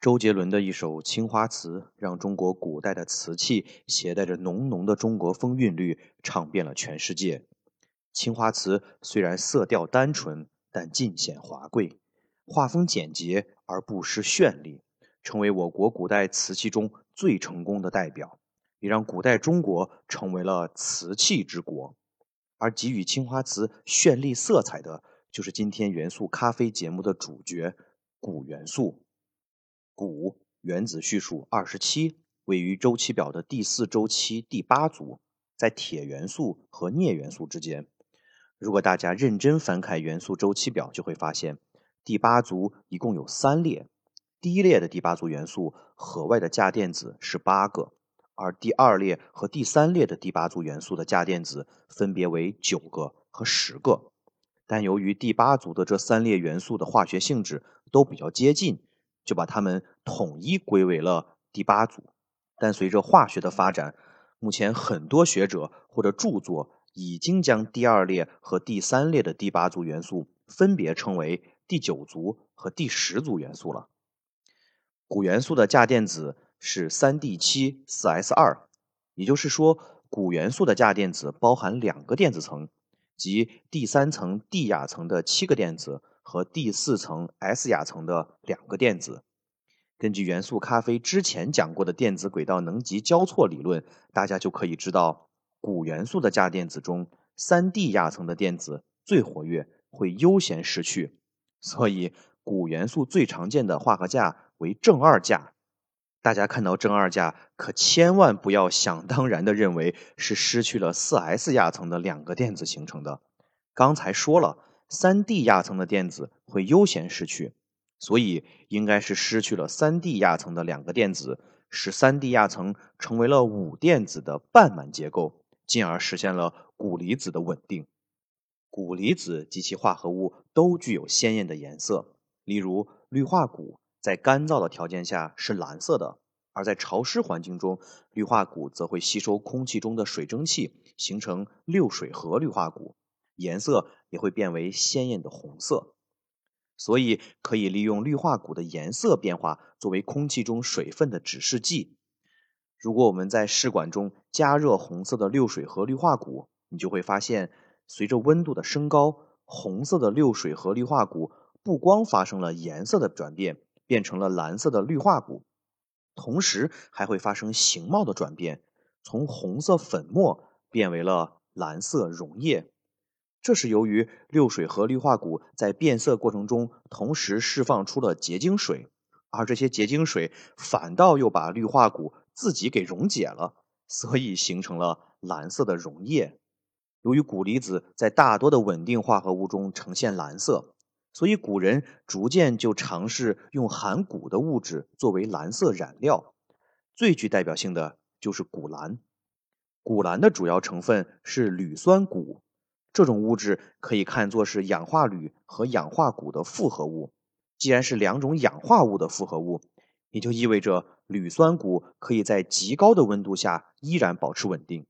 周杰伦的一首《青花瓷》，让中国古代的瓷器携带着浓浓的中国风韵律，唱遍了全世界。青花瓷虽然色调单纯，但尽显华贵，画风简洁而不失绚丽，成为我国古代瓷器中最成功的代表，也让古代中国成为了瓷器之国。而给予青花瓷绚丽色彩的，就是今天元素咖啡节目的主角——钴元素。钴原子序数二十七，位于周期表的第四周期第八组，在铁元素和镍元素之间。如果大家认真翻开元素周期表，就会发现第八组一共有三列。第一列的第八组元素核外的价电子是八个，而第二列和第三列的第八组元素的价电子分别为九个和十个。但由于第八组的这三列元素的化学性质都比较接近。就把它们统一归为了第八组，但随着化学的发展，目前很多学者或者著作已经将第二列和第三列的第八组元素分别称为第九组和第十组元素了。钴元素的价电子是三 d 七四 s 二，也就是说，钴元素的价电子包含两个电子层，即第三层 d 亚层的七个电子。和第四层 s 亚层的两个电子，根据元素咖啡之前讲过的电子轨道能级交错理论，大家就可以知道，钴元素的价电子中，三 d 亚层的电子最活跃，会优先失去。所以，钴元素最常见的化合价为正二价。大家看到正二价，可千万不要想当然的认为是失去了四 s 亚层的两个电子形成的。刚才说了。三 d 亚层的电子会优先失去，所以应该是失去了三 d 亚层的两个电子，使三 d 亚层成为了五电子的半满结构，进而实现了钴离子的稳定。钴离子及其化合物都具有鲜艳的颜色，例如氯化钴在干燥的条件下是蓝色的，而在潮湿环境中，氯化钴则会吸收空气中的水蒸气，形成六水合氯化钴。颜色也会变为鲜艳的红色，所以可以利用氯化钴的颜色变化作为空气中水分的指示剂。如果我们在试管中加热红色的六水合氯化钴，你就会发现，随着温度的升高，红色的六水合氯化钴不光发生了颜色的转变，变成了蓝色的氯化钴，同时还会发生形貌的转变，从红色粉末变为了蓝色溶液。这是由于六水合氯化钴在变色过程中同时释放出了结晶水，而这些结晶水反倒又把氯化钴自己给溶解了，所以形成了蓝色的溶液。由于钴离子在大多的稳定化合物中呈现蓝色，所以古人逐渐就尝试用含钴的物质作为蓝色染料。最具代表性的就是钴蓝。钴蓝的主要成分是铝酸钴。这种物质可以看作是氧化铝和氧化钴的复合物。既然是两种氧化物的复合物，也就意味着铝酸钴可以在极高的温度下依然保持稳定。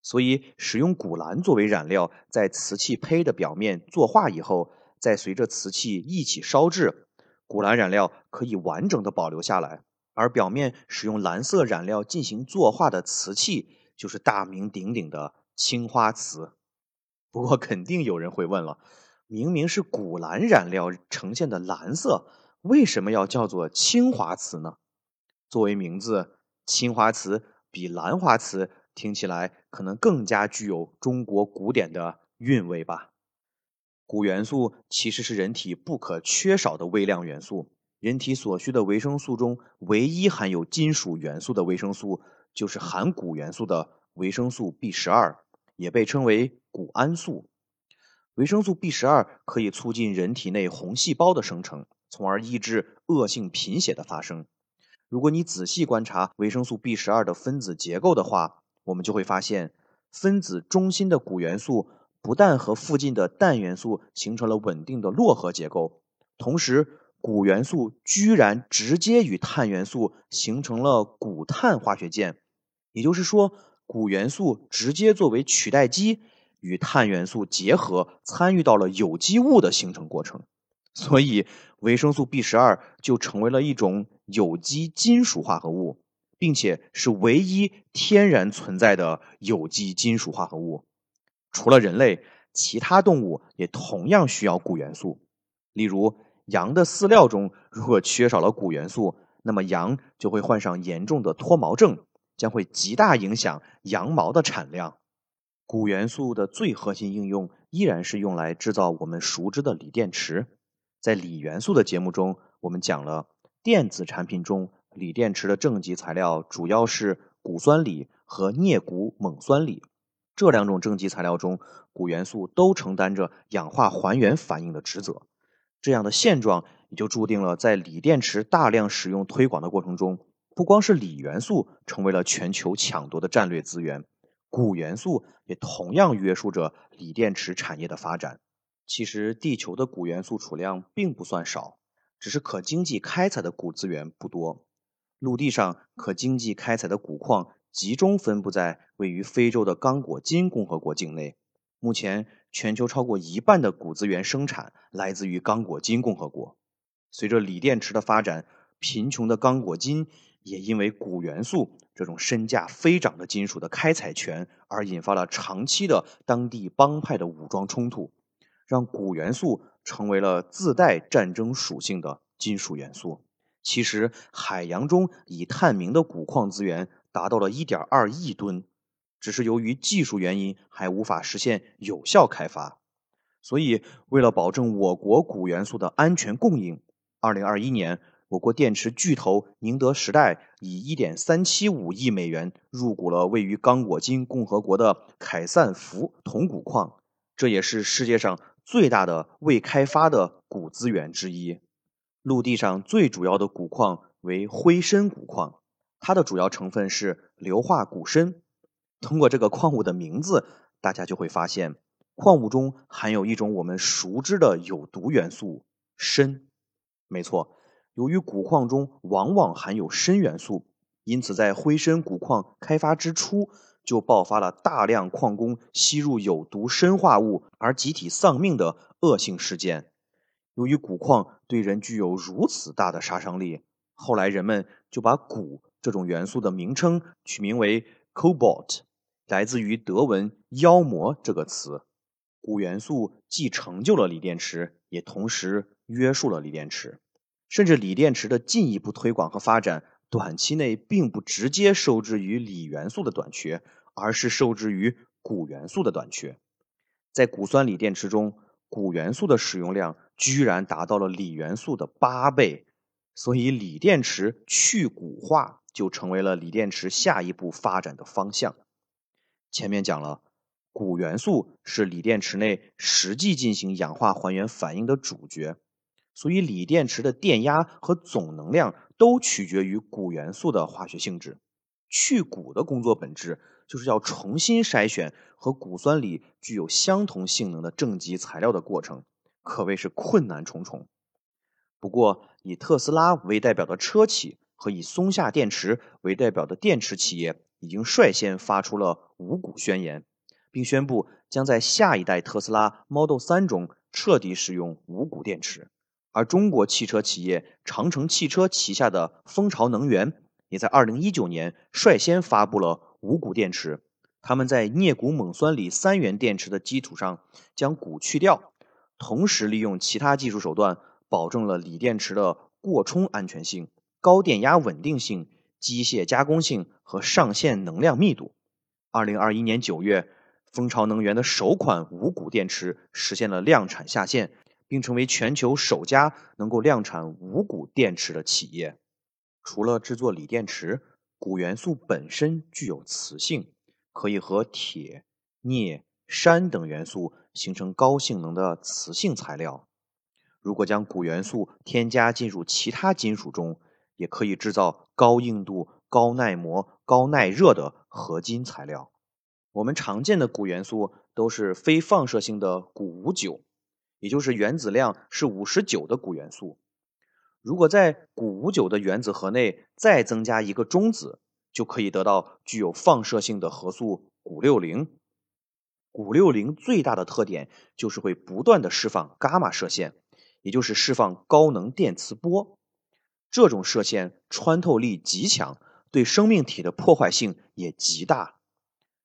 所以，使用钴蓝作为染料，在瓷器胚的表面作画以后，再随着瓷器一起烧制，钴蓝染料可以完整的保留下来。而表面使用蓝色染料进行作画的瓷器，就是大名鼎鼎的青花瓷。不过，肯定有人会问了：明明是钴蓝染料呈现的蓝色，为什么要叫做青花瓷呢？作为名字，青花瓷比兰花瓷听起来可能更加具有中国古典的韵味吧。钴元素其实是人体不可缺少的微量元素，人体所需的维生素中唯一含有金属元素的维生素，就是含钴元素的维生素 B 十二。也被称为谷氨素，维生素 B 十二可以促进人体内红细胞的生成，从而抑制恶性贫血的发生。如果你仔细观察维生素 B 十二的分子结构的话，我们就会发现，分子中心的钴元素不但和附近的氮元素形成了稳定的络合结构，同时钴元素居然直接与碳元素形成了钴碳化学键，也就是说，钴元素直接作为取代基与碳元素结合，参与到了有机物的形成过程。所以，维生素 B 十二就成为了一种有机金属化合物，并且是唯一天然存在的有机金属化合物。除了人类，其他动物也同样需要钴元素。例如，羊的饲料中如果缺少了钴元素，那么羊就会患上严重的脱毛症，将会极大影响羊毛的产量。钴元素的最核心应用依然是用来制造我们熟知的锂电池。在锂元素的节目中，我们讲了电子产品中锂电池的正极材料主要是钴酸锂和镍钴锰酸锂。这两种正极材料中，钴元素都承担着氧化还原反应的职责。这样的现状也就注定了，在锂电池大量使用推广的过程中，不光是锂元素成为了全球抢夺的战略资源，钴元素也同样约束着锂电池产业的发展。其实，地球的钴元素储量并不算少，只是可经济开采的钴资源不多。陆地上可经济开采的钴矿集中分布在位于非洲的刚果金共和国境内。目前，全球超过一半的钴资源生产来自于刚果金共和国。随着锂电池的发展，贫穷的刚果金也因为钴元素这种身价飞涨的金属的开采权，而引发了长期的当地帮派的武装冲突。让钴元素成为了自带战争属性的金属元素。其实，海洋中已探明的钴矿资源达到了1.2亿吨，只是由于技术原因还无法实现有效开发。所以，为了保证我国钴元素的安全供应，2021年，我国电池巨头宁德时代以1.375亿美元入股了位于刚果金共和国的凯散福铜钴矿，这也是世界上。最大的未开发的钴资源之一，陆地上最主要的钴矿为灰砷钴矿，它的主要成分是硫化钴砷。通过这个矿物的名字，大家就会发现，矿物中含有一种我们熟知的有毒元素砷。没错，由于钴矿中往往含有砷元素，因此在辉砷钴矿开发之初。就爆发了大量矿工吸入有毒砷化物而集体丧命的恶性事件。由于钴矿对人具有如此大的杀伤力，后来人们就把钴这种元素的名称取名为 cobalt，来自于德文“妖魔”这个词。钴元素既成就了锂电池，也同时约束了锂电池，甚至锂电池的进一步推广和发展。短期内并不直接受制于锂元素的短缺，而是受制于钴元素的短缺。在钴酸锂电池中，钴元素的使用量居然达到了锂元素的八倍，所以锂电池去钴化就成为了锂电池下一步发展的方向。前面讲了，钴元素是锂电池内实际进行氧化还原反应的主角。所以，锂电池的电压和总能量都取决于钴元素的化学性质。去钴的工作本质就是要重新筛选和钴酸锂具有相同性能的正极材料的过程，可谓是困难重重。不过，以特斯拉为代表的车企和以松下电池为代表的电池企业已经率先发出了无钴宣言，并宣布将在下一代特斯拉 Model 3中彻底使用无钴电池。而中国汽车企业长城汽车旗下的蜂巢能源，也在二零一九年率先发布了无钴电池。他们在镍钴锰酸锂三元电池的基础上，将钴去掉，同时利用其他技术手段，保证了锂电池的过充安全性、高电压稳定性、机械加工性和上限能量密度。二零二一年九月，蜂巢能源的首款无钴电池实现了量产下线。并成为全球首家能够量产无钴电池的企业。除了制作锂电池，钴元素本身具有磁性，可以和铁、镍、砷等元素形成高性能的磁性材料。如果将钴元素添加进入其他金属中，也可以制造高硬度、高耐磨、高耐热的合金材料。我们常见的钴元素都是非放射性的钴五九，也就是原子量是五十九的钴元素。如果在钴五九的原子核内再增加一个中子，就可以得到具有放射性的核素钴六零。钴六零最大的特点就是会不断的释放伽马射线，也就是释放高能电磁波。这种射线穿透力极强，对生命体的破坏性也极大。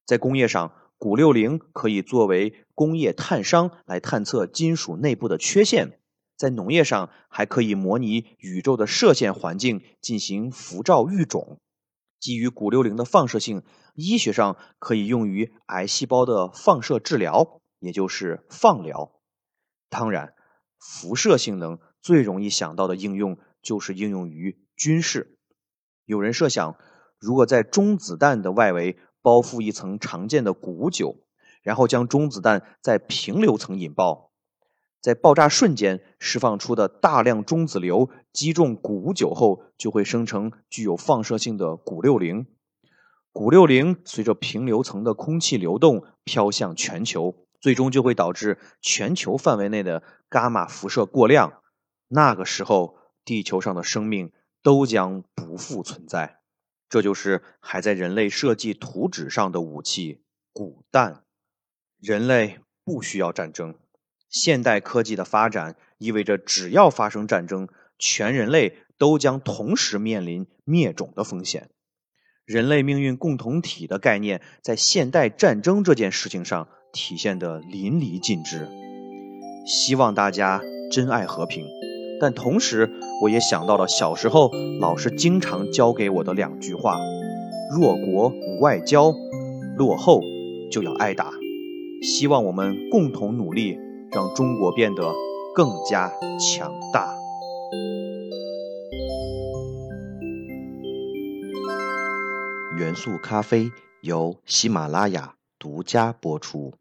在工业上，钴六零可以作为工业探伤来探测金属内部的缺陷；在农业上，还可以模拟宇宙的射线环境进行辐照育种。基于钴六零的放射性，医学上可以用于癌细胞的放射治疗，也就是放疗。当然，辐射性能最容易想到的应用就是应用于军事。有人设想，如果在中子弹的外围，包覆一层常见的钴五九，然后将中子弹在平流层引爆，在爆炸瞬间释放出的大量中子流击中钴五九后，就会生成具有放射性的钴六零。钴六零随着平流层的空气流动飘向全球，最终就会导致全球范围内的伽马辐射过量。那个时候，地球上的生命都将不复存在。这就是还在人类设计图纸上的武器——古弹。人类不需要战争。现代科技的发展意味着，只要发生战争，全人类都将同时面临灭种的风险。人类命运共同体的概念，在现代战争这件事情上体现得淋漓尽致。希望大家珍爱和平。但同时，我也想到了小时候老师经常教给我的两句话：弱国无外交，落后就要挨打。希望我们共同努力，让中国变得更加强大。元素咖啡由喜马拉雅独家播出。